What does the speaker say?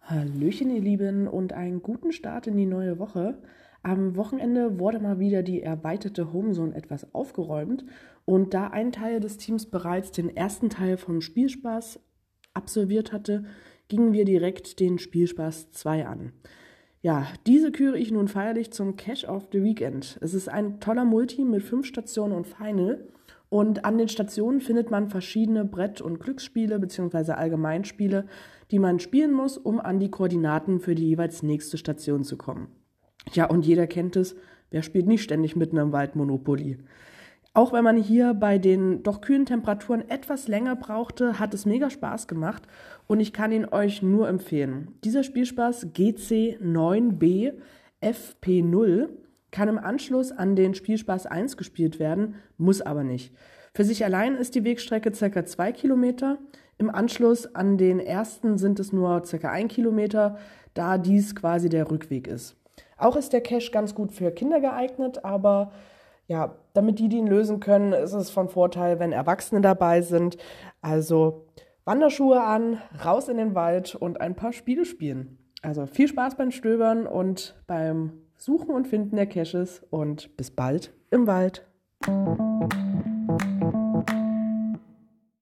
Hallöchen, ihr Lieben, und einen guten Start in die neue Woche. Am Wochenende wurde mal wieder die erweiterte Homezone etwas aufgeräumt und da ein Teil des Teams bereits den ersten Teil vom Spielspaß absolviert hatte, gingen wir direkt den Spielspaß 2 an. Ja, diese küre ich nun feierlich zum Cash of the Weekend. Es ist ein toller Multi mit fünf Stationen und Final. Und an den Stationen findet man verschiedene Brett- und Glücksspiele bzw. Allgemeinspiele, die man spielen muss, um an die Koordinaten für die jeweils nächste Station zu kommen. Ja, und jeder kennt es, wer spielt nicht ständig mitten im Wald Monopoly? Auch wenn man hier bei den doch kühlen Temperaturen etwas länger brauchte, hat es mega Spaß gemacht und ich kann ihn euch nur empfehlen. Dieser Spielspaß GC9B FP0 kann im Anschluss an den Spielspaß 1 gespielt werden, muss aber nicht. Für sich allein ist die Wegstrecke ca. 2 Kilometer. Im Anschluss an den ersten sind es nur ca. 1 Kilometer, da dies quasi der Rückweg ist. Auch ist der Cache ganz gut für Kinder geeignet, aber ja, damit die den lösen können, ist es von Vorteil, wenn Erwachsene dabei sind. Also Wanderschuhe an, raus in den Wald und ein paar Spiele spielen. Also viel Spaß beim Stöbern und beim Suchen und Finden der Caches und bis bald im Wald.